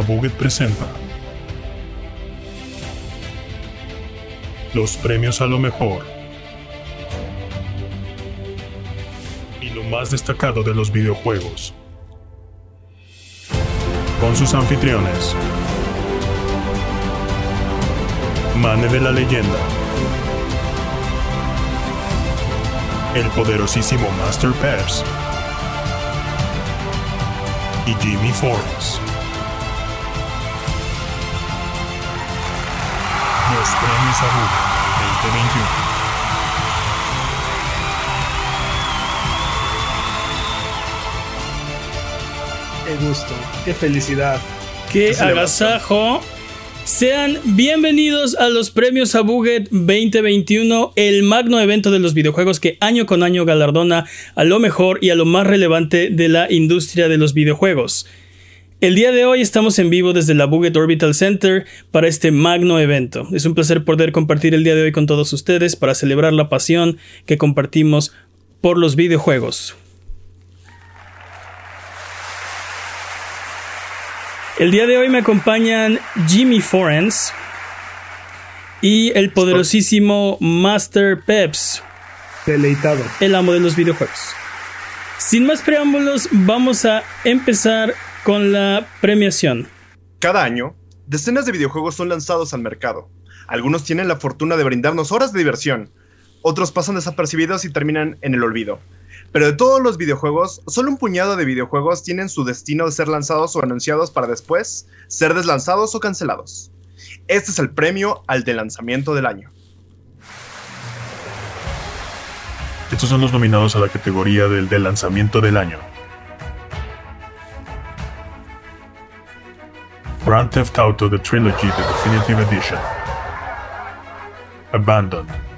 Abuget presenta. Los premios a lo mejor. Y lo más destacado de los videojuegos. Con sus anfitriones, Mane de la leyenda, el poderosísimo Master Peps. Y Jimmy Forrest. Gusto, qué felicidad. ¡Qué agasajo! Sean bienvenidos a los premios Abuget 2021, el magno evento de los videojuegos que año con año galardona a lo mejor y a lo más relevante de la industria de los videojuegos. El día de hoy estamos en vivo desde la Buget Orbital Center para este magno evento. Es un placer poder compartir el día de hoy con todos ustedes para celebrar la pasión que compartimos por los videojuegos. El día de hoy me acompañan Jimmy Forens y el poderosísimo Master Peps, Deleitado. el amo de los videojuegos. Sin más preámbulos, vamos a empezar con la premiación. Cada año, decenas de videojuegos son lanzados al mercado. Algunos tienen la fortuna de brindarnos horas de diversión, otros pasan desapercibidos y terminan en el olvido. Pero de todos los videojuegos, solo un puñado de videojuegos tienen su destino de ser lanzados o anunciados para después ser deslanzados o cancelados. Este es el premio al de lanzamiento del año. Estos son los nominados a la categoría del de lanzamiento del año. Grand Theft Auto The Trilogy The Definitive Edition. Abandoned.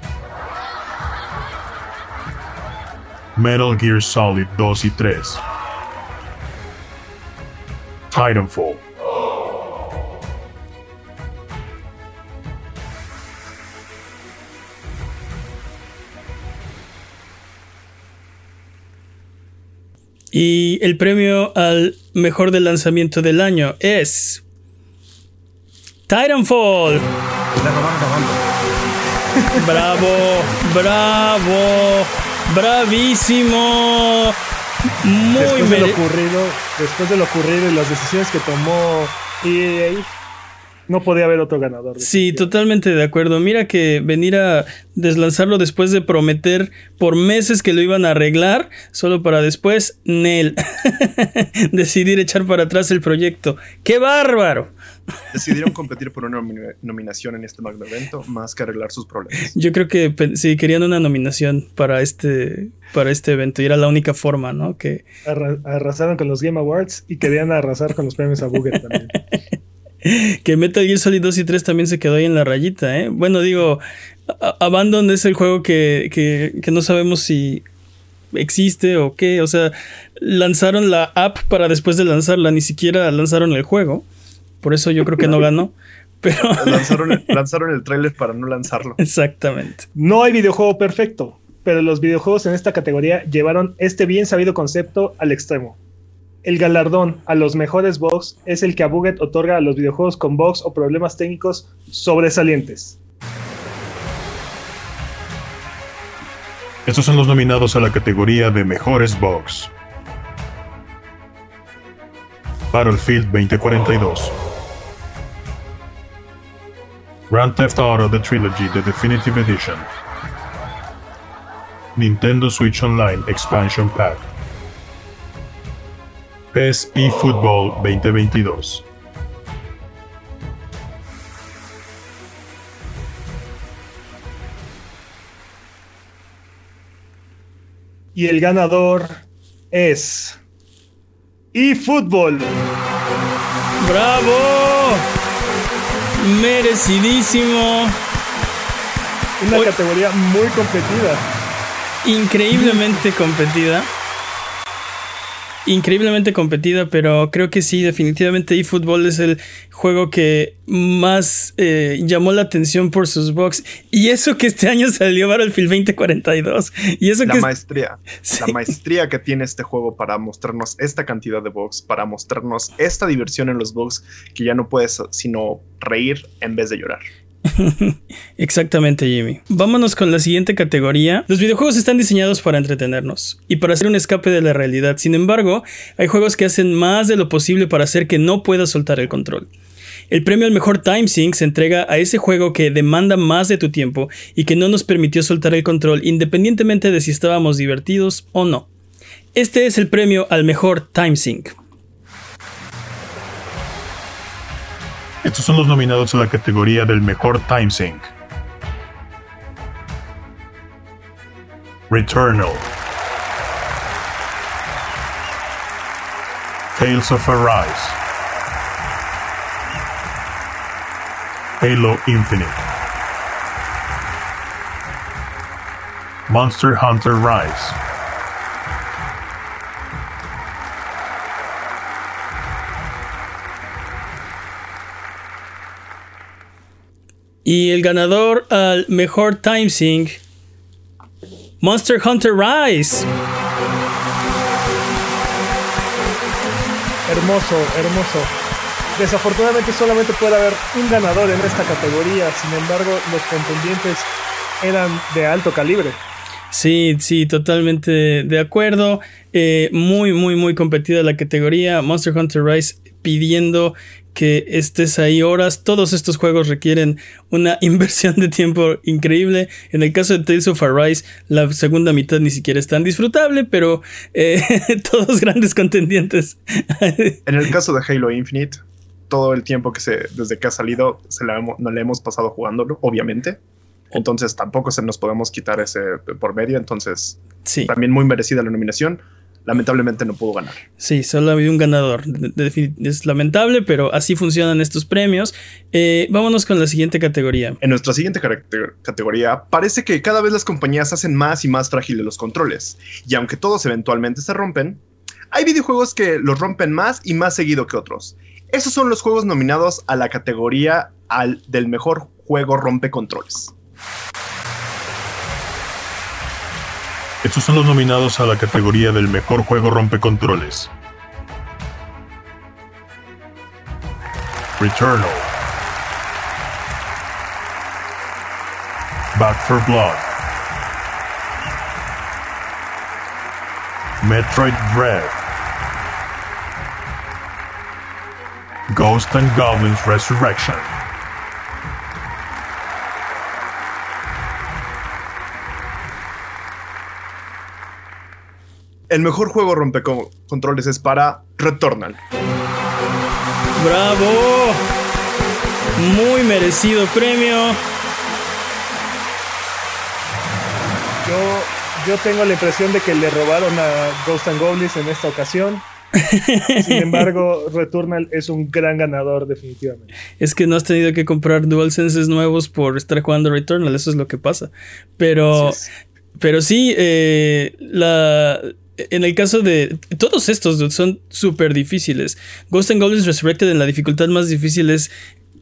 Metal Gear Solid 2 y 3. Titanfall. Y el premio al mejor del lanzamiento del año es Titanfall. Bravo, bravo, bravísimo. Muy después de lo ocurrido, después de lo ocurrido y las decisiones que tomó EA, no podía haber otro ganador. Sí, totalmente de acuerdo. Mira que venir a deslanzarlo después de prometer por meses que lo iban a arreglar, solo para después, Nel, decidir echar para atrás el proyecto. ¡Qué bárbaro! Decidieron competir por una nomi- nominación en este magno evento más que arreglar sus problemas. Yo creo que sí, querían una nominación para este, para este evento y era la única forma, ¿no? Que, Arra- arrasaron con los Game Awards y querían arrasar con los premios a Booger también. que Metal Gear Solid 2 y 3 también se quedó ahí en la rayita, ¿eh? Bueno, digo, Abandon es el juego que, que, que no sabemos si existe o qué. O sea, lanzaron la app para después de lanzarla, ni siquiera lanzaron el juego. Por eso yo creo que no ganó. Pero Lanzaron el, lanzaron el tráiler para no lanzarlo. exactamente. No hay videojuego perfecto, pero los videojuegos en esta categoría llevaron este bien sabido concepto al extremo. El galardón a los mejores bugs es el que Abuget otorga a los videojuegos con bugs o problemas técnicos sobresalientes. Estos son los nominados a la categoría de mejores bugs. Battlefield 2042. Grand Theft Auto The Trilogy The Definitive Edition. Nintendo Switch Online Expansion Pack. PES eFootball 2022. Y el ganador es. eFootball. ¡Bravo! Merecidísimo. Una categoría muy competida. Increíblemente competida. Increíblemente competida, pero creo que sí, definitivamente eFootball es el juego que más eh, llamó la atención por sus bugs. Y eso que este año salió Battlefield 2042. Y eso la que maestría, la maestría que tiene este juego para mostrarnos esta cantidad de bugs, para mostrarnos esta diversión en los bugs que ya no puedes sino reír en vez de llorar. Exactamente, Jimmy. Vámonos con la siguiente categoría. Los videojuegos están diseñados para entretenernos y para hacer un escape de la realidad. Sin embargo, hay juegos que hacen más de lo posible para hacer que no puedas soltar el control. El premio al mejor time sync se entrega a ese juego que demanda más de tu tiempo y que no nos permitió soltar el control independientemente de si estábamos divertidos o no. Este es el premio al mejor time sync. Estos son los nominados a la categoría del mejor time. Returnal. Tales of Arise. Halo Infinite. Monster Hunter Rise. Y el ganador al mejor time sync, Monster Hunter Rise. Hermoso, hermoso. Desafortunadamente solamente puede haber un ganador en esta categoría, sin embargo los contendientes eran de alto calibre. Sí, sí, totalmente de acuerdo. Eh, muy, muy, muy competida la categoría. Monster Hunter Rise pidiendo que estés ahí horas. Todos estos juegos requieren una inversión de tiempo increíble. En el caso de Tales of Arise, la segunda mitad ni siquiera es tan disfrutable, pero eh, todos grandes contendientes. en el caso de Halo Infinite, todo el tiempo que se, desde que ha salido, se la no le hemos pasado jugándolo, obviamente. Entonces tampoco se nos podemos quitar ese por medio. Entonces, sí. también muy merecida la nominación lamentablemente no pudo ganar. Sí, solo ha habido un ganador. Es lamentable, pero así funcionan estos premios. Eh, vámonos con la siguiente categoría. En nuestra siguiente categoría, parece que cada vez las compañías hacen más y más frágiles los controles. Y aunque todos eventualmente se rompen, hay videojuegos que los rompen más y más seguido que otros. Esos son los juegos nominados a la categoría al del mejor juego rompe controles. Estos son los nominados a la categoría del mejor juego rompecontroles. Returnal. Back for Blood. Metroid Dread. Ghost and Goblins Resurrection. El mejor juego rompecontroles es para Returnal. ¡Bravo! Muy merecido premio. Yo, yo tengo la impresión de que le robaron a Ghost and Goblins en esta ocasión. Sin embargo, Returnal es un gran ganador definitivamente. Es que no has tenido que comprar DualSenses nuevos por estar jugando Returnal, eso es lo que pasa. Pero, pero sí, eh, la, en el caso de todos estos son súper difíciles. Ghost and Goblins Resurrected en la dificultad más difícil es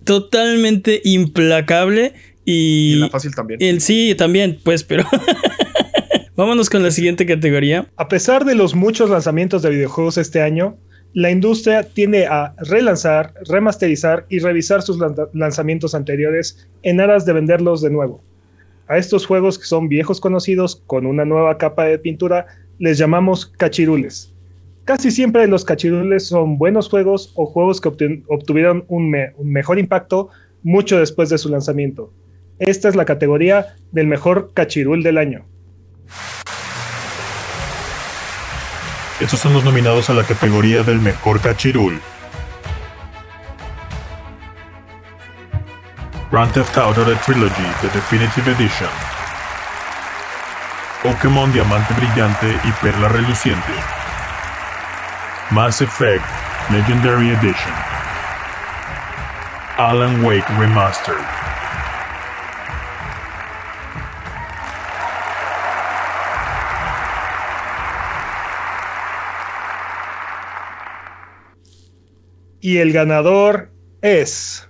totalmente implacable y, y la fácil también. El, sí, también, pues, pero vámonos con la siguiente categoría. A pesar de los muchos lanzamientos de videojuegos este año, la industria tiende a relanzar, remasterizar y revisar sus lanzamientos anteriores en aras de venderlos de nuevo. A estos juegos que son viejos conocidos con una nueva capa de pintura les llamamos cachirules. Casi siempre los cachirules son buenos juegos o juegos que obtuvieron un, mejor impacto mucho después de su lanzamiento. Esta es la categoría del mejor cachirul del año. Estos son los nominados a la categoría del mejor cachirul. Grand Theft Auto Trilogy The Definitive Edition. Pokémon Diamante Brillante y Perla Reluciente. Mass Effect Legendary Edition. Alan Wake Remastered. Y el ganador es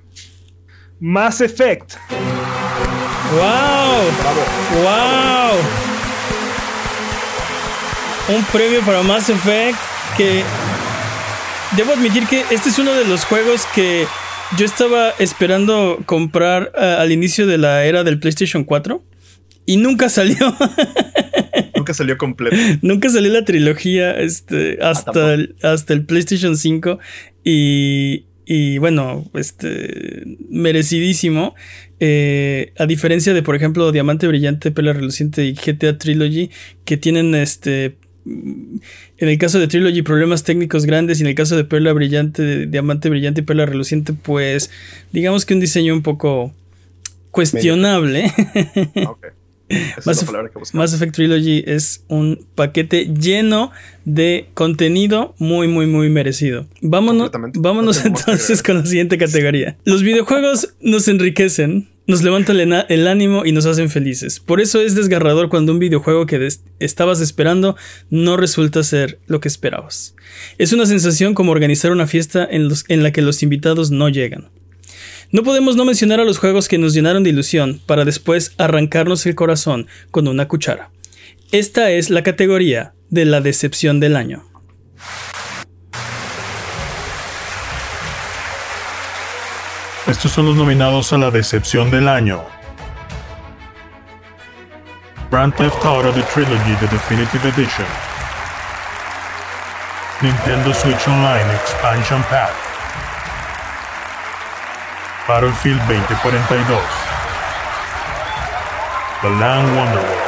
Mass Effect. ¡Wow! ¡Wow! Un premio para Mass Effect que debo admitir que este es uno de los juegos que yo estaba esperando comprar uh, al inicio de la era del PlayStation 4 y nunca salió. nunca salió completo. nunca salió la trilogía este, hasta, el, hasta el PlayStation 5 y, y bueno, este, merecidísimo. Eh, a diferencia de, por ejemplo, Diamante Brillante, Perla Reluciente y GTA Trilogy, que tienen este. En el caso de Trilogy, problemas técnicos grandes. Y en el caso de Perla Brillante, Diamante Brillante y Perla Reluciente, pues digamos que un diseño un poco cuestionable. Okay. Mass, Effect Trilogy es un paquete lleno de contenido muy, muy, muy merecido. Vámonos, vámonos entonces con la siguiente categoría. Los videojuegos nos enriquecen, nos levantan el ánimo y nos hacen felices. Por eso es desgarrador cuando un videojuego que estabas esperando no resulta ser lo que esperabas. Es una sensación como organizar una fiesta en, en la que los invitados no llegan. No podemos no mencionar a los juegos que nos llenaron de ilusión para después arrancarnos el corazón con una cuchara. Esta es la categoría de la decepción del año. Estos son los nominados a la decepción del año. Grand Theft Auto The Trilogy The Definitive Edition. Nintendo Switch Online Expansion Pack. Battlefield 2042. The Land Wonderworld.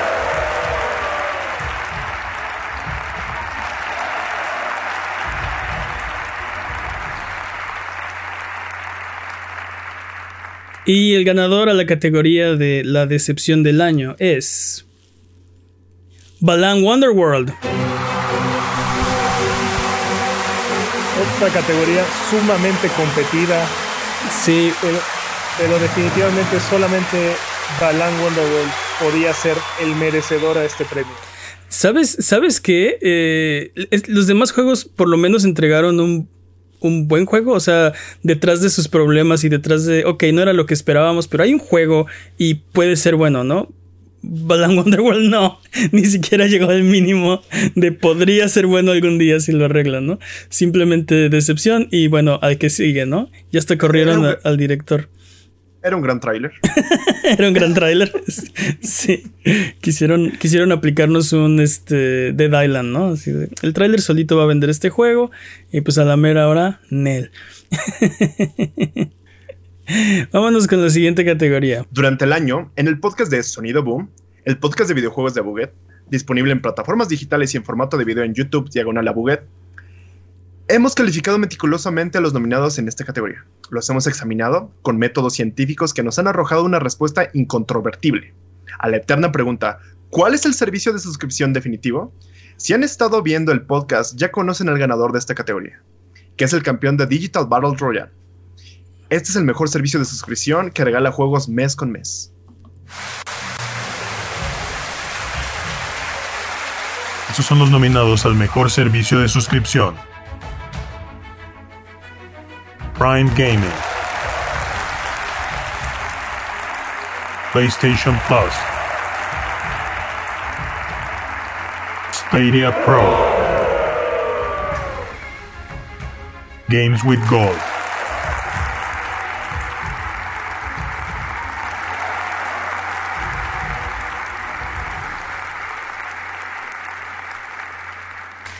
Y el ganador a la categoría de la decepción del año es. Balan Wonderworld. Otra categoría sumamente competida, Sí. Pero, definitivamente solamente Balan Wonderworld podía ser el merecedor a este premio. ¿Sabes, ¿sabes qué? Eh, los demás juegos por lo menos entregaron un, un buen juego. O sea, detrás de sus problemas y detrás de, ok, no era lo que esperábamos, pero hay un juego y puede ser bueno, ¿no? Balan Wonderworld no, ni siquiera llegó al mínimo de podría ser bueno algún día si lo arreglan, ¿no? Simplemente decepción y bueno, al que sigue, ¿no? Ya hasta corrieron al director. Era un gran tráiler. Era un gran tráiler. sí. Quisieron, quisieron aplicarnos un este, Dead Island, ¿no? el tráiler solito va a vender este juego y pues a la mera hora, Nel. Vámonos con la siguiente categoría. Durante el año, en el podcast de Sonido Boom, el podcast de videojuegos de Buget, disponible en plataformas digitales y en formato de video en YouTube, diagonal a Buget, hemos calificado meticulosamente a los nominados en esta categoría. Los hemos examinado con métodos científicos que nos han arrojado una respuesta incontrovertible a la eterna pregunta, ¿cuál es el servicio de suscripción definitivo? Si han estado viendo el podcast, ya conocen al ganador de esta categoría, que es el campeón de Digital Battle Royale este es el mejor servicio de suscripción que regala juegos mes con mes. Estos son los nominados al mejor servicio de suscripción. Prime Gaming. PlayStation Plus. Stadia Pro. Games with Gold.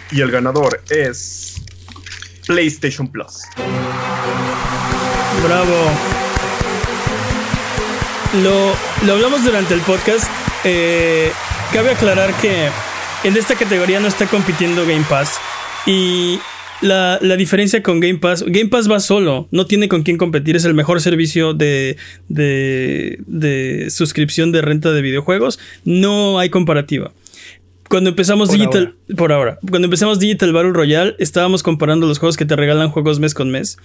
Y el ganador es PlayStation Plus. Bravo. Lo, lo hablamos durante el podcast. Eh, cabe aclarar que en esta categoría no está compitiendo Game Pass. Y la, diferencia con Game Pass, Game Pass va solo, no tiene con quién competir, es el mejor servicio de, de, de suscripción de renta de videojuegos, no hay comparativa. Cuando empezamos Digital, por ahora, cuando empezamos Digital Battle Royale, estábamos comparando los juegos que te regalan juegos mes con mes.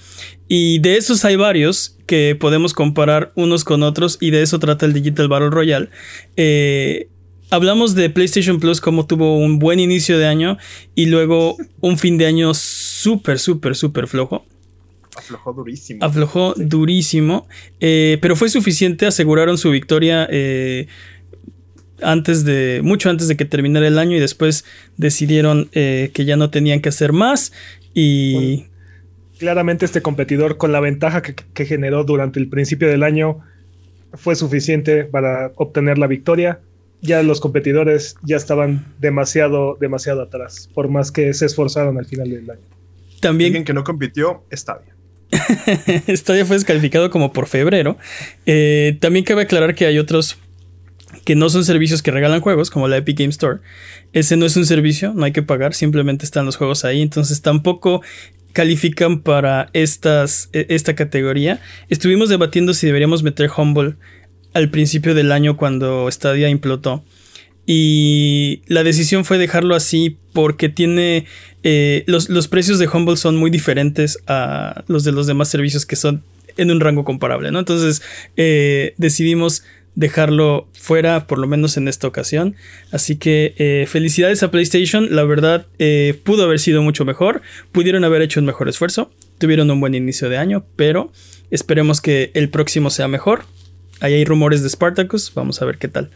Y de esos hay varios que podemos comparar unos con otros y de eso trata el Digital Battle Royale. Eh, hablamos de PlayStation Plus como tuvo un buen inicio de año y luego un fin de año súper, súper, súper flojo. Aflojó durísimo. Aflojó durísimo. Eh, pero fue suficiente, aseguraron su victoria eh, antes de. mucho antes de que terminara el año. Y después decidieron eh, que ya no tenían que hacer más. Y. claramente este competidor, con la ventaja que, que generó durante el principio del año, fue suficiente para obtener la victoria ya los competidores ya estaban demasiado, demasiado atrás, por más que se esforzaron al final del año. También Alguien que no compitió, Stadia. Stadia fue descalificado como por febrero. Eh, también cabe aclarar que hay otros que no son servicios que regalan juegos, como la Epic Game Store. Ese no es un servicio, no hay que pagar, simplemente están los juegos ahí. Entonces tampoco califican para estas, e, esta categoría. Estuvimos debatiendo si deberíamos meter Humble al principio del año cuando Stadia implotó. Y la decisión fue dejarlo así porque tiene. Eh, los, los, precios de Humble son muy diferentes a los de los demás servicios que son en un rango comparable, ¿no? Entonces eh, decidimos dejarlo fuera, por lo menos en esta ocasión. Así que eh, felicidades a PlayStation. La verdad, eh, pudo haber sido mucho mejor. Pudieron haber hecho un mejor esfuerzo. Tuvieron un buen inicio de año, pero esperemos que el próximo sea mejor. Ahí hay rumores de Spartacus. Vamos a ver qué tal.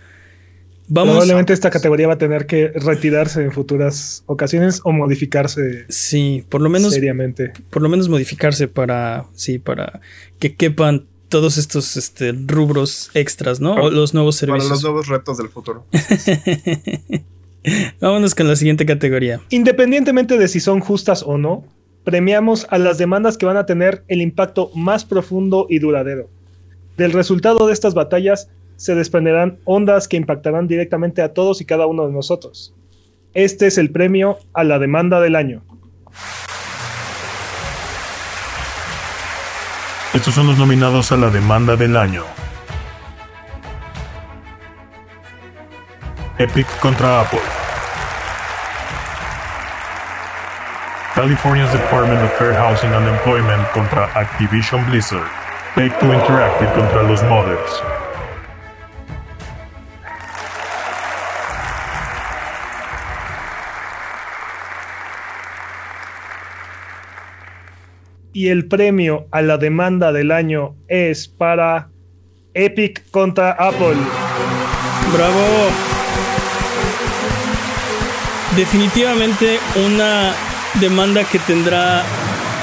Vamos. Probablemente esta categoría va a tener que retirarse en futuras ocasiones o modificarse. Sí, por lo menos. Seriamente. Por lo menos modificarse para. Sí, para que quepan todos estos este, rubros extras, ¿no? Para, o los nuevos servicios. Para los nuevos retos del futuro. Vámonos con la siguiente categoría. Independientemente de si son justas o no, premiamos a las demandas que van a tener el impacto más profundo y duradero. Del resultado de estas batallas se desprenderán ondas que impactarán directamente a todos y cada uno de nosotros. Este es el premio a la demanda del año. Estos son los nominados a la demanda del año. Epic contra Apple. California's Department of Fair Housing and Employment contra Activision Blizzard. Take Two Interactive contra los modders. Y el premio a la demanda del año es para Epic contra Apple. Bravo. Definitivamente una demanda que tendrá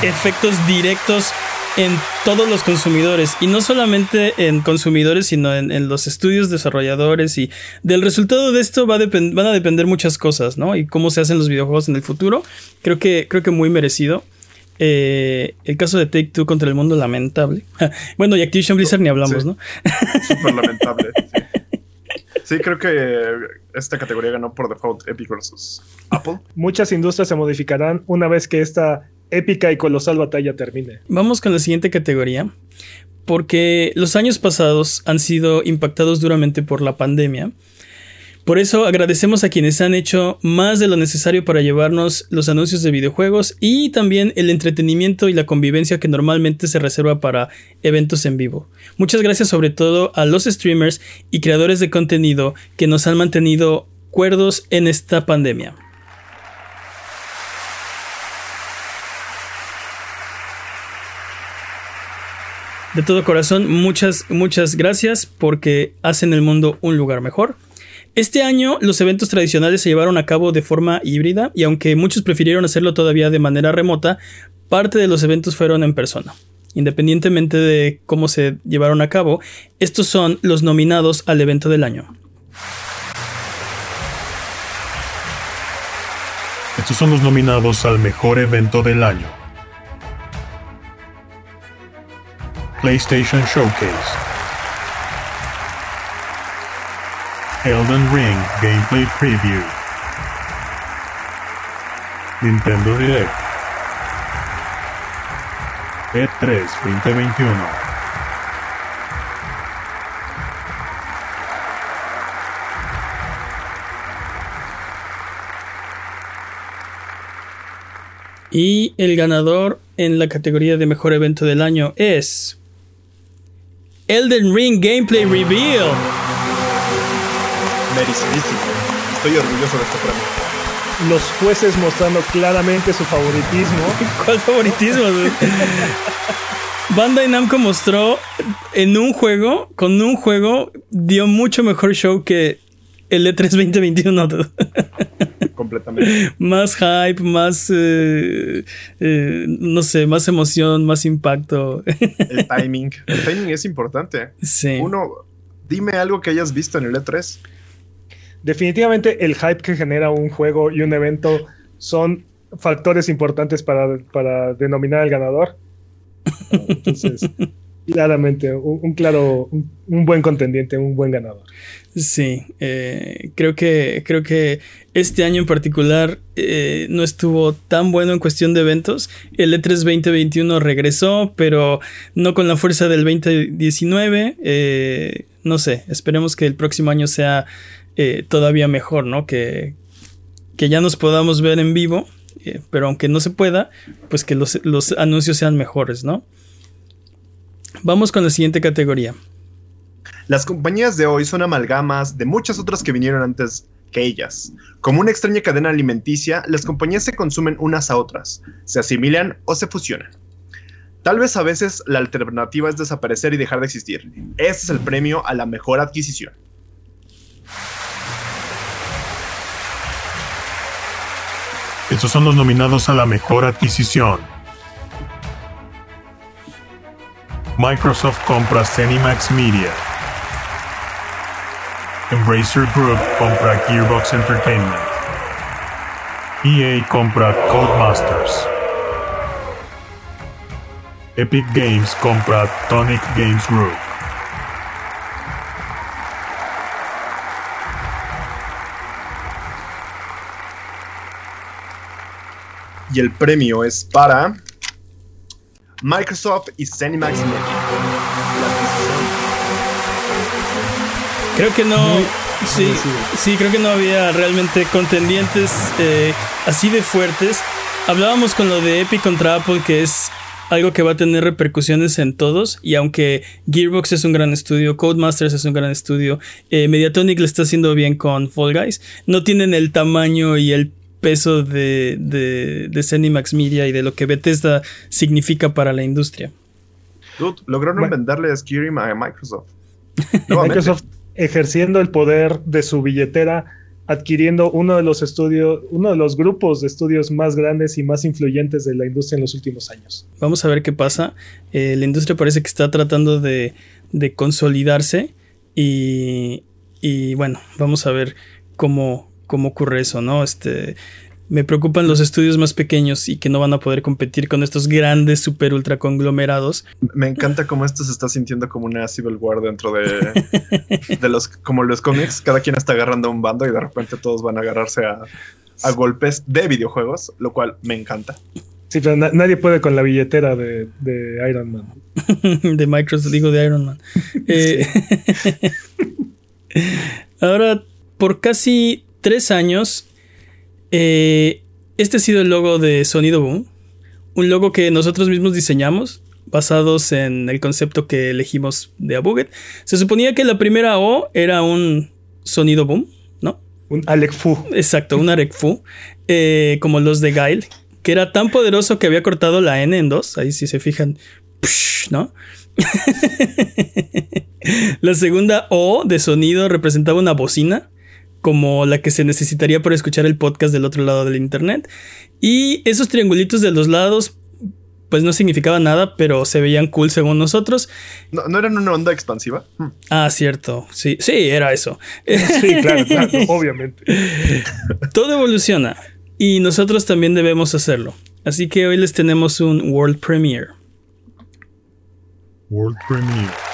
efectos directos en todos los consumidores y no solamente en consumidores sino en, los estudios desarrolladores y del resultado de esto va van a depender muchas cosas, ¿no? Y cómo se hacen los videojuegos en el futuro. Creo que, creo que muy merecido. Eh, el caso de Take Two contra el mundo lamentable. bueno, y Activision Blizzard ni hablamos, sí. ¿no? Súper lamentable. Sí. sí. creo que esta categoría ganó por default Epic versus Apple. Muchas industrias se modificarán una vez que esta épica y colosal batalla termine. Vamos con la siguiente categoría. Porque los años pasados han sido impactados duramente por la pandemia. Por eso agradecemos a quienes han hecho más de lo necesario para llevarnos los anuncios de videojuegos y también el entretenimiento y la convivencia que normalmente se reserva para eventos en vivo. Muchas gracias sobre todo a los streamers y creadores de contenido que nos han mantenido cuerdos en esta pandemia. De todo corazón, muchas, muchas gracias porque hacen el mundo un lugar mejor. Este año los eventos tradicionales se llevaron a cabo de forma híbrida y aunque muchos prefirieron hacerlo todavía de manera remota, parte de los eventos fueron en persona. Independientemente de cómo se llevaron a cabo, estos son los nominados al evento del año. Estos son los nominados al mejor evento del año. PlayStation Showcase. Elden Ring Gameplay Preview. Nintendo Direct. E3 2021. Y el ganador en la categoría de mejor evento del año es Elden Ring Gameplay Reveal. Merecidísimo. Estoy orgulloso de este premio. los jueces mostrando claramente su favoritismo. ¿Cuál favoritismo? Bandai Namco mostró en un juego, con un juego, dio mucho mejor show que el E3 2021. Completamente. más hype, más, eh, eh, no sé, más emoción, más impacto. el timing. El timing es importante. Sí. Uno, dime algo que hayas visto en el E3. Definitivamente el hype que genera un juego y un evento son factores importantes para, para denominar al ganador. Entonces, claramente, un, claro, un, buen contendiente, un buen ganador. Sí, eh, creo que creo que este año en particular eh, no estuvo tan bueno en cuestión de eventos. El E3 2021 regresó, pero no con la fuerza del 2019. Eh, no sé, esperemos que el próximo año sea todavía mejor, ¿no? Que, que ya nos podamos ver en vivo, pero aunque no se pueda, pues que los, los anuncios sean mejores, ¿no? Vamos con la siguiente categoría. Las compañías de hoy son amalgamas de muchas otras que vinieron antes que ellas. Como una extraña cadena alimenticia, las compañías se consumen unas a otras, se asimilan o se fusionan. Tal vez a veces la alternativa es desaparecer y dejar de existir. Ese es el premio a la mejor adquisición. Estos son los nominados a la mejor adquisición. Microsoft compra Cenimax Media. Embracer Group compra Gearbox Entertainment. EA compra Codemasters. Epic Games compra Tonic Games Group. Y el premio es para Microsoft y Cinemax Media. Creo que no. sí, sí, creo que no había realmente contendientes eh, así de fuertes. Hablábamos con lo de Epic contra Apple, que es algo que va a tener repercusiones en todos. Y aunque Gearbox es un gran estudio, Codemasters es un gran estudio, eh, Mediatonic le está haciendo bien con Fall Guys, no tienen el tamaño y el peso de, de, de Zenimax Media y de lo que Bethesda significa para la industria. lograron venderle Skyrim a Microsoft. Microsoft ejerciendo el poder de su billetera, adquiriendo uno de los estudios, uno de los grupos de estudios más grandes y más influyentes de la industria en los últimos años. Vamos a ver qué pasa. Eh, la industria parece que está tratando de, de consolidarse y, y bueno, vamos a ver cómo, cómo ocurre eso, ¿no? Este, me preocupan los estudios más pequeños y que no van a poder competir con estos grandes super ultra conglomerados. Me encanta cómo esto se está sintiendo como una Civil War dentro de, de los como los cómics. Cada quien está agarrando un bando y de repente todos van a agarrarse a, golpes de videojuegos, lo cual me encanta. Sí, pero nadie puede con la billetera de, Iron Man. de Microsoft, digo de Iron Man. Eh, ahora, por casi tres años, eh, este ha sido el logo de Sonido Boom. Un logo que nosotros mismos diseñamos, basados en el concepto que elegimos de Abuget. Se suponía que la primera O era un sonido boom, ¿no? Un Alec Fu. Exacto, un Alec Fu. Eh, como los de Guile, que era tan poderoso que había cortado la N en dos. Ahí si se fijan, ¿no? la segunda O de sonido representaba una bocina como la que se necesitaría para escuchar el podcast del otro lado del internet. Y esos triangulitos de los lados, pues no significaban nada, pero se veían cool según nosotros. ¿No, eran una onda expansiva? Hmm. Ah, cierto. Sí, sí, era eso. Sí, claro, claro, obviamente. Todo evoluciona y nosotros también debemos hacerlo. Así que hoy les tenemos un World Premiere. World Premiere.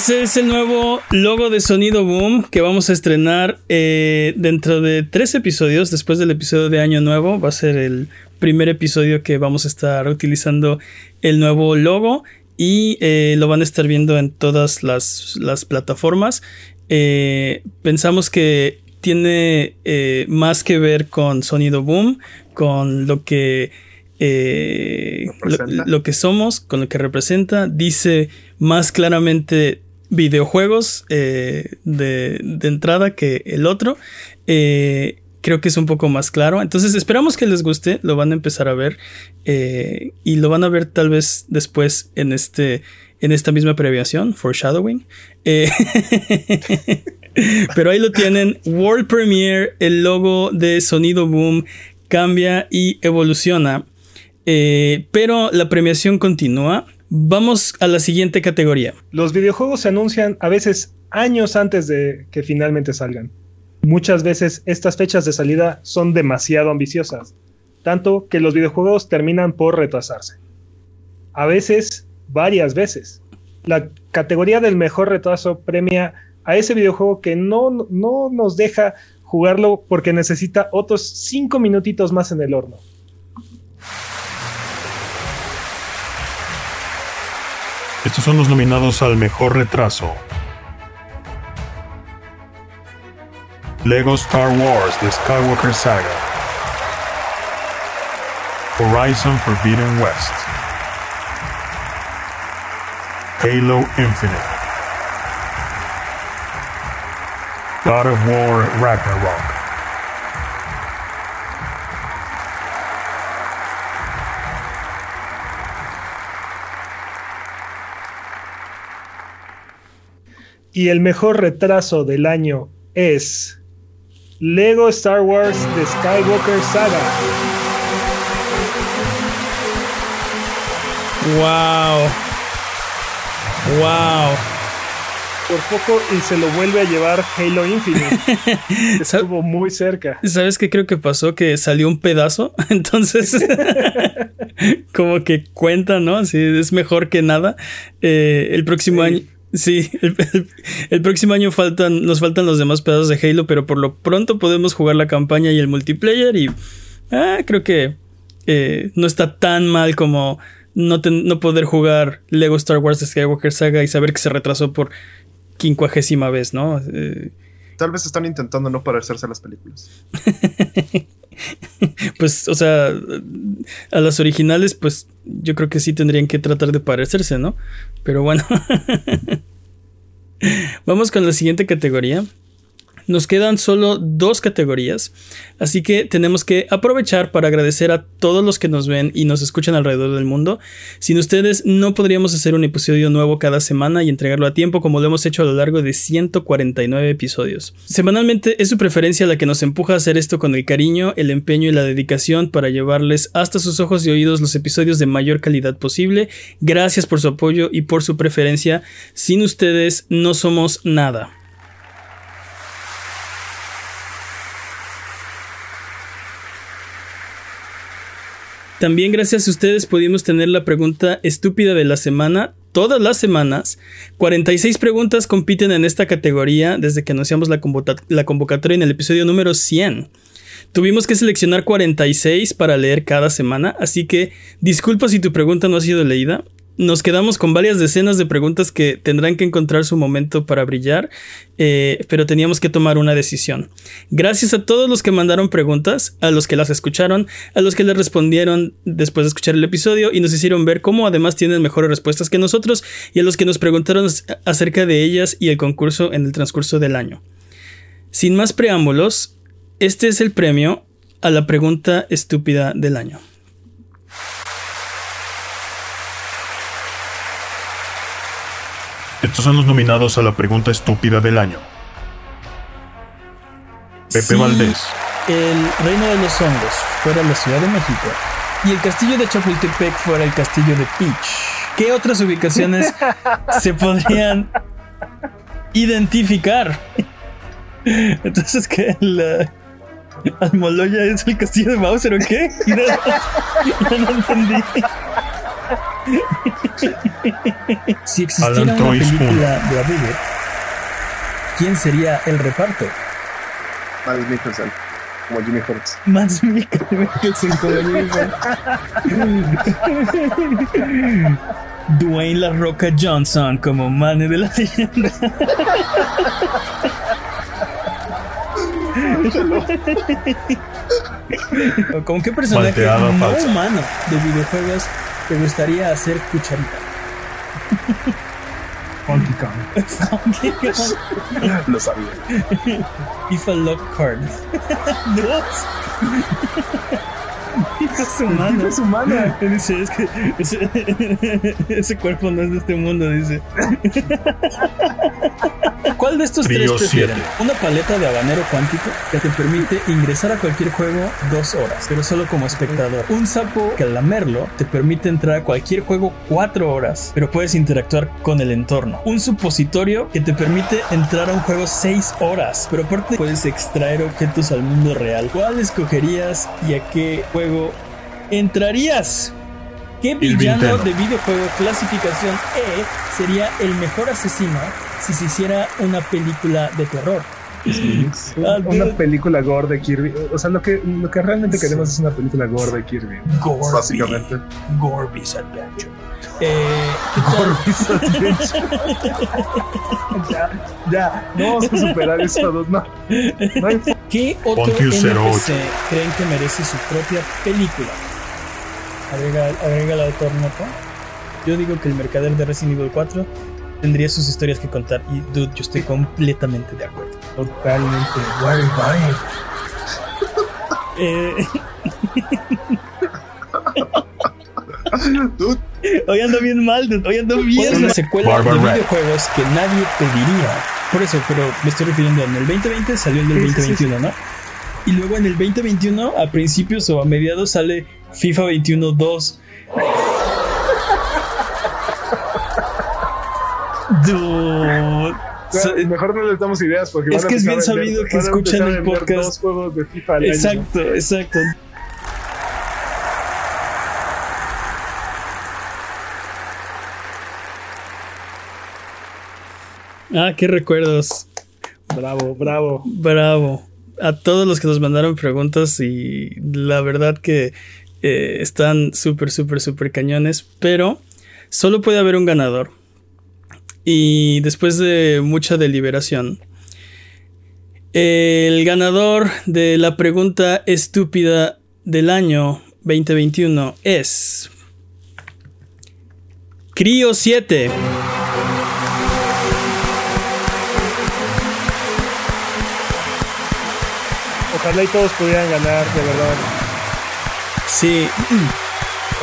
Ese es el nuevo logo de Sonido Boom que vamos a estrenar eh, dentro de tres episodios. Después del episodio de Año Nuevo, va a ser el primer episodio que vamos a estar utilizando el nuevo logo y eh, lo van a estar viendo en todas las, las plataformas. Eh, pensamos que tiene más que ver con Sonido Boom, con lo que lo, que somos, con lo que representa. Dice más claramente videojuegos de, de, entrada que el otro creo que es un poco más claro. Entonces esperamos que les guste, lo van a empezar a ver eh, y lo van a ver tal vez después en, este, en esta misma previación, foreshadowing. Eh, pero ahí lo tienen, World Premiere, el logo de Sonido Boom cambia y evoluciona. Eh, pero la premiación continúa. Vamos a la siguiente categoría. Los videojuegos se anuncian a veces años antes de que finalmente salgan. Muchas veces estas fechas de salida son demasiado ambiciosas, tanto que los videojuegos terminan por retrasarse. A veces, varias veces. La categoría del mejor retraso premia a ese videojuego que no, no nos deja jugarlo porque necesita otros 5 minutitos más en el horno. Estos son los nominados al mejor retraso. Lego Star Wars The Skywalker Saga, Horizon Forbidden West, Halo Infinite, God of War Ragnarok. Y el mejor retraso del año es Lego Star Wars The Skywalker Saga. Wow. Wow. Por poco y se lo vuelve a llevar Halo Infinite. Estuvo muy cerca. ¿Sabes qué creo que pasó? Que salió un pedazo. Entonces, como que cuenta, ¿no? Así es mejor que nada. Eh, el próximo año Sí, el, próximo año faltan, nos faltan los demás pedazos de Halo, pero por lo pronto podemos jugar la campaña y el multiplayer y ah, creo que eh, no está tan mal como no, no, poder jugar Lego Star Wars Skywalker Saga y saber que se retrasó por quincuagésima vez, ¿no? Eh, Tal vez están intentando no parecerse a las películas. pues, o sea, a las originales, pues yo creo que sí tendrían que tratar de parecerse, ¿no? Pero bueno. Vamos con la siguiente categoría. Nos quedan solo dos categorías, así que tenemos que aprovechar para agradecer a todos los que nos ven y nos escuchan alrededor del mundo. Sin ustedes no podríamos hacer un episodio nuevo cada semana y entregarlo a tiempo como lo hemos hecho a lo largo de 149 episodios. Semanalmente es su preferencia la que nos empuja a hacer esto con el cariño, el empeño y la dedicación para llevarles hasta sus ojos y oídos los episodios de mayor calidad posible. Gracias por su apoyo y por su preferencia. Sin ustedes no somos nada. También gracias a ustedes pudimos tener la pregunta estúpida de la semana. Todas las semanas, 46 preguntas compiten en esta categoría desde que anunciamos la, convocatoria en el episodio número 100. Tuvimos que seleccionar 46 para leer cada semana, así que disculpa si tu pregunta no ha sido leída nos quedamos con varias decenas de preguntas que tendrán que encontrar su momento para brillar, eh, pero teníamos que tomar una decisión. Gracias a todos los que mandaron preguntas, a los que las escucharon, a los que les respondieron después de escuchar el episodio y nos hicieron ver cómo además tienen mejores respuestas que nosotros y a los que nos preguntaron acerca de ellas y el concurso en el transcurso del año. Sin más preámbulos, este es el premio a la pregunta estúpida del año. Estos son los nominados a la pregunta estúpida del año. Pepe Valdés. El Reino de los Hongos fuera la Ciudad de México y el castillo de Chapultepec fuera el castillo de Peach. ¿Qué otras ubicaciones se podrían identificar? Entonces, ¿qué? La Almoloya es el castillo de Bowser o qué? No, no entendí. Si existiera una película de Abuget, ¿quién sería el reparto? Mads Mikkelsen. como Jimmy Hurts. Mads Mikkelsen como Jimmy Hurts. Dwayne La Roca Johnson como Mane de la leyenda. ¿Con qué personaje no falsa. humano de videojuegos te gustaría hacer cucharita? Funky Kong. Lo sabía. FIFA Lockhart. Dos. Es humano. Es humana. Dice, es que ese, ese cuerpo no es de este mundo, dice. ¿Cuál de estos Trío tres prefieren? siete. Una paleta de habanero cuántico que te permite ingresar a cualquier juego dos horas, pero solo como espectador. Un sapo que al lamerlo te permite entrar a cualquier juego cuatro horas, pero puedes interactuar con el entorno. Un supositorio que te permite entrar a un juego seis horas, pero aparte puedes extraer objetos al mundo real. ¿Cuál escogerías y a qué juego entrarías? ¿Qué villano de videojuego clasificación E sería el mejor asesino si se hiciera una película de terror? Ah, Una dude. película gore de Kirby. O sea, lo que, lo que realmente queremos es una película gore de Kirby. Gorby. Básicamente. Gorby's Adventure. Eh, ¿qué tal? ya, ya, no vamos a superar eso no. no hay- ¿Qué otro NPC 08. creen que merece su propia película? Agrega, agrega el autor Noto. Yo digo que el mercader de Resident Evil 4 tendría sus historias que contar y dude, yo estoy completamente de acuerdo. Totalmente. Why, why? Eh, Dude, hoy ando bien mal, dude, hoy ando bien. Es la secuela Barbara de Red. videojuegos que nadie pediría. Por eso, pero me estoy refiriendo en el 2020 salió el del Sí, sí, sí, 2021, ¿no? Y luego en el 2021, a principios o a mediados, sale FIFA 21 2. Dude. So- Mejor no les damos ideas porque Es van a que es bien vender- sabido que escuchan el podcast. Dos juegos de FIFA al año. Exacto, exacto. Ah, qué recuerdos. Bravo, bravo. Bravo. A todos los que nos mandaron preguntas y la verdad que eh, están súper, súper, súper cañones, pero solo puede haber un ganador. Y después de mucha deliberación, el ganador de la pregunta estúpida del año 2021 es... Crio 7. Ojalá y todos pudieran ganar, de verdad. Sí,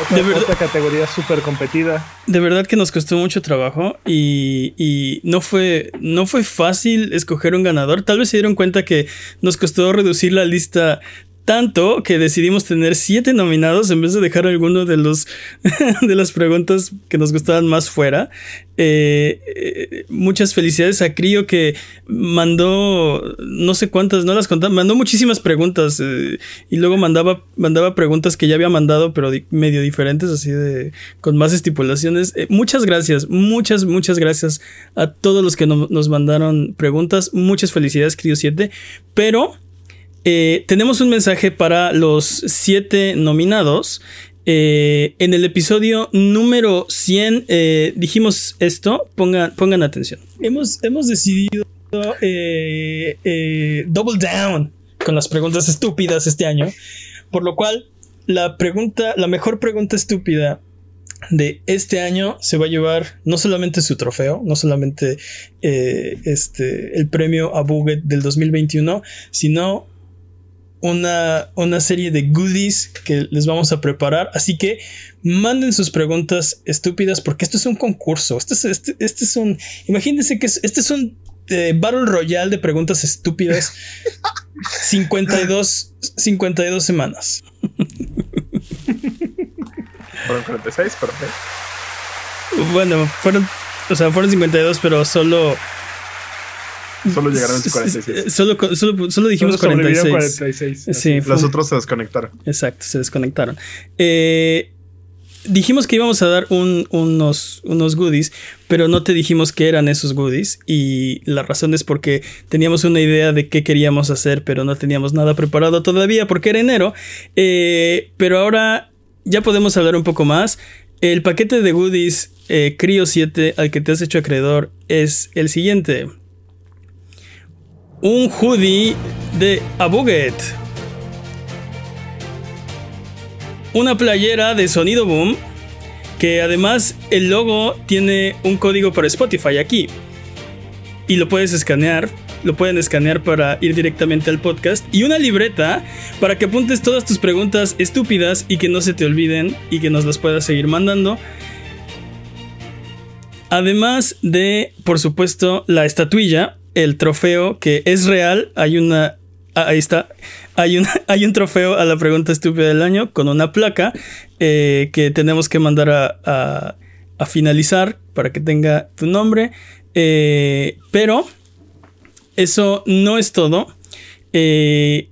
Otra, De verdad. otra categoría súper competida. De verdad que nos costó mucho trabajo y, y no, fue, no fue fácil escoger un ganador. Tal vez se dieron cuenta que nos costó reducir la lista tanto que decidimos tener siete nominados en vez de dejar alguno de los de las preguntas que nos gustaban más fuera. Eh, eh, muchas felicidades a Crio que mandó no sé cuántas, no las contaba, mandó muchísimas preguntas eh, y luego mandaba, mandaba preguntas que ya había mandado, pero di- medio diferentes, así de con más estipulaciones. Muchas gracias, muchas, muchas gracias a todos los que no- nos mandaron preguntas. Muchas felicidades, Crio 7. Pero eh, tenemos un mensaje para los siete nominados. Eh, en el episodio número 100 eh, dijimos esto, pongan, pongan atención. Hemos, hemos decidido double down con las preguntas estúpidas este año, por lo cual la pregunta, la mejor pregunta estúpida de este año se va a llevar no solamente su trofeo, no solamente este, el premio a Buget del 2021, sino una, una serie de goodies que les vamos a preparar. Así que manden sus preguntas estúpidas porque esto es un concurso. Este es, este, este es un... Imagínense que es- este es un eh, Battle Royale de preguntas estúpidas. 52, 52 semanas. fueron 46, pero. Bueno, fueron... O sea, fueron 52, pero solo... Solo llegaron a 46. Solo, solo, solo dijimos sobrevivieron 46. 46. Sí, fue- Los otros se desconectaron. Exacto, se desconectaron. Eh, dijimos que íbamos a dar unos, unos goodies, pero no te dijimos qué eran esos goodies. Y la razón es porque teníamos una idea de qué queríamos hacer, pero no teníamos nada preparado todavía porque era enero. Eh, pero ahora ya podemos hablar un poco más. El paquete de goodies eh, Crio 7 al que te has hecho acreedor es el siguiente. Un hoodie de Abuget. Una playera de sonido boom. Que además el logo tiene un código para Spotify aquí. Y lo puedes escanear lo pueden escanear para ir directamente al podcast y una libreta para que apuntes todas tus preguntas estúpidas y que no se te olviden y que nos las puedas seguir mandando. Además de, por supuesto, la estatuilla, el trofeo que es real, hay una ah, ahí está. Hay un, hay un trofeo a la pregunta estúpida del año con una placa eh, que tenemos que mandar a, a, finalizar para que tenga tu nombre. Eh, pero eso no es todo. Eh,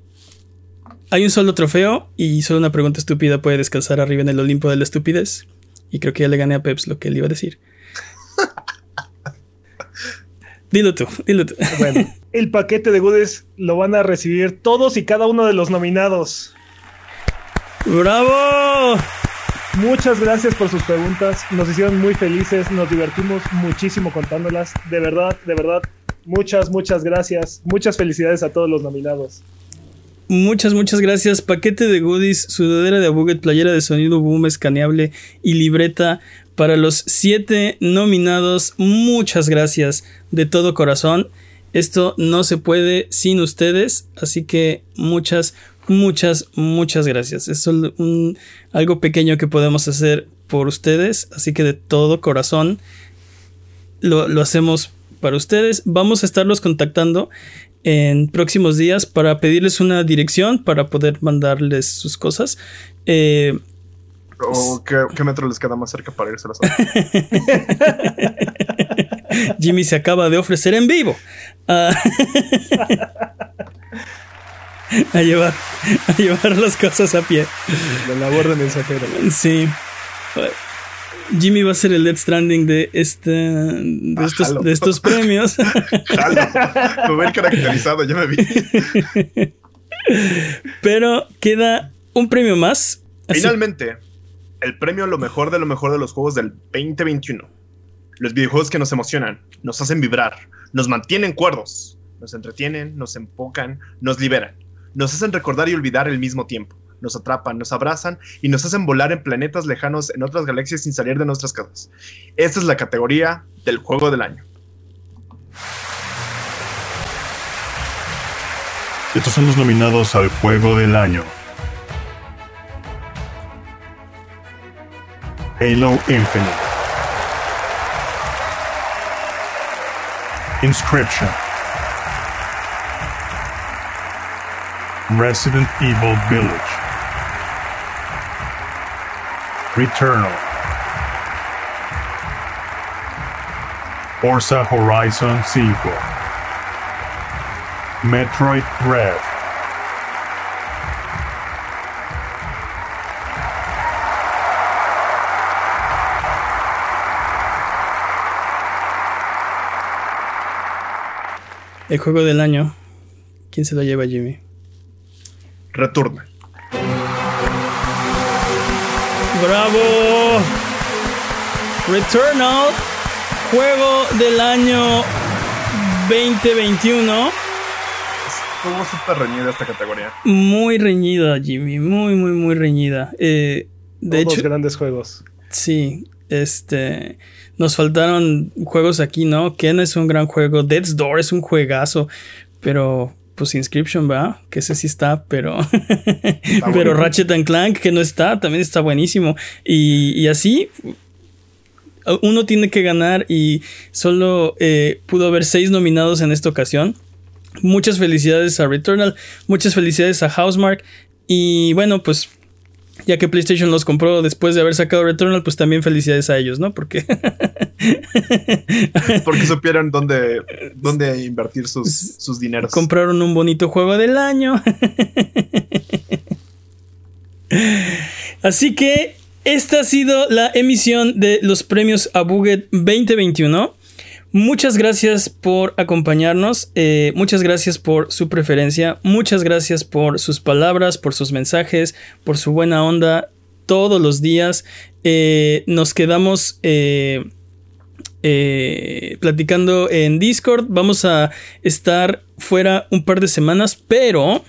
hay un solo trofeo y solo una pregunta estúpida puede descansar arriba en el Olimpo de la estupidez. Y creo que ya le gané a Peps lo que él iba a decir. Dilo tú, dilo tú. Bueno, el paquete de goodies lo van a recibir todos y cada uno de los nominados. ¡Bravo! Muchas gracias por sus preguntas. Nos hicieron muy felices, nos divertimos muchísimo contándolas. De verdad, de verdad, Muchas, muchas gracias. Muchas felicidades a todos los nominados. Muchas, muchas gracias. Paquete de goodies, sudadera de Abuget, playera de sonido boom escaneable y libreta para los siete nominados. Muchas gracias de todo corazón. Esto no se puede sin ustedes, así que muchas, muchas, muchas gracias. Es algo pequeño que podemos hacer por ustedes, así que de todo corazón lo, lo hacemos para ustedes. Vamos a estarlos contactando en próximos días para pedirles una dirección para poder mandarles sus cosas. Eh, ¿O qué, metro les queda más cerca para irse a las Jimmy se acaba de ofrecer en vivo a, llevar, a llevar las cosas a pie. La labor de mensajero. Sí. Jimmy va a ser el Dead Stranding de, este, de, ah, estos, de estos premios. Jalo. Me caracterizado, ya me vi. Pero queda un premio más. Finalmente, el premio a lo mejor de lo mejor de los juegos del 2021. Los videojuegos que nos emocionan, nos hacen vibrar, nos mantienen cuerdos, nos entretienen, nos empocan, nos liberan, nos hacen recordar y olvidar al mismo tiempo nos atrapan, nos abrazan y nos hacen volar en planetas lejanos en otras galaxias sin salir de nuestras casas. Esta es la categoría del juego del año. Estos son los nominados al juego del año. Halo Infinite. Inscription. Resident Evil Village. Returnal. Forza Horizon 5. Metroid Red. El juego del año. ¿Quién se lo lleva, Jimmy? Returna. Bravo. Returnal, juego del año 2021. Estuvo súper reñida esta categoría. Muy reñida, Jimmy. Muy, muy, muy reñida. Eh, de Todos hecho, grandes juegos. Sí, este. Nos faltaron juegos aquí, ¿no? Ken es un gran juego. Death's Door es un juegazo. Pero pues Inscription, va, que ese sí está, pero pero Ratchet and Clank que no está, también está buenísimo y, así uno tiene que ganar y solo eh, pudo haber seis nominados en esta ocasión. Muchas felicidades a Returnal, muchas felicidades a Housemark y bueno, pues ya que PlayStation los compró después de haber sacado Returnal, pues también felicidades a ellos, ¿no? Porque. Porque supieron dónde, dónde invertir sus, sus dineros. Compraron un bonito juego del año. Así que esta ha sido la emisión de los premios a Buget 2021. Muchas gracias por acompañarnos, eh, muchas gracias por su preferencia, muchas gracias por sus palabras, por sus mensajes, por su buena onda todos los días. Eh, nos quedamos eh, platicando en Discord, vamos a estar fuera un par de semanas, pero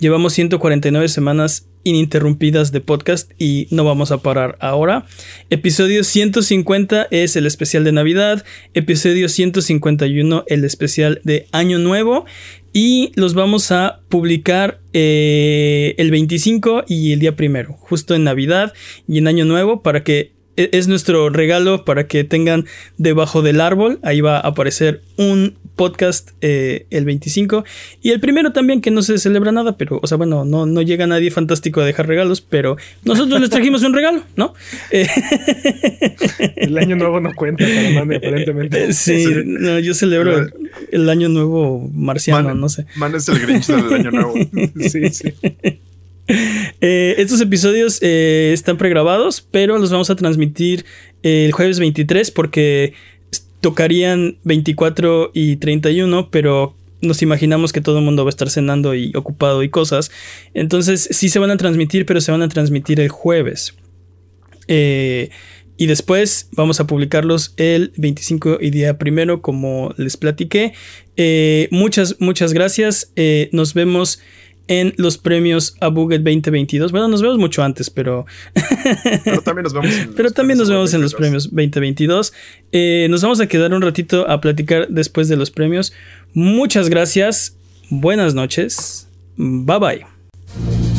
llevamos 149 semanas ininterrumpidas de podcast y no vamos a parar ahora. Episodio 150 es el especial de Navidad, episodio 151 el especial de Año Nuevo y los vamos a publicar eh, el 25 y el día primero, justo en Navidad y en Año Nuevo para que e-, es nuestro regalo para que tengan debajo del árbol. Ahí va a aparecer un podcast eh, el 25. Y el primero también que no se celebra nada, pero, o sea, bueno, no, no llega nadie fantástico a dejar regalos, pero nosotros les trajimos un regalo, ¿no? Eh, el año nuevo no cuenta para aparentemente. Eh, sí, no, yo celebro el, año nuevo marciano, no sé. Man es el Grinch del año nuevo. sí, sí. Eh, estos episodios eh, están pregrabados, pero los vamos a transmitir el jueves 23 porque tocarían 24 y 31, pero nos imaginamos que todo el mundo va a estar cenando y ocupado y cosas. Entonces sí se van a transmitir, pero se van a transmitir el jueves. Eh, y después vamos a publicarlos el 25 y día primero, como les platiqué. muchas, muchas gracias. nos vemos en los premios a Buget 2022. Bueno, nos vemos mucho antes, pero. pero también nos vemos en, pero los, también nos vemos en los premios 2022. Eh, nos vamos a quedar un ratito a platicar después de los premios. Muchas gracias. Buenas noches. Bye bye.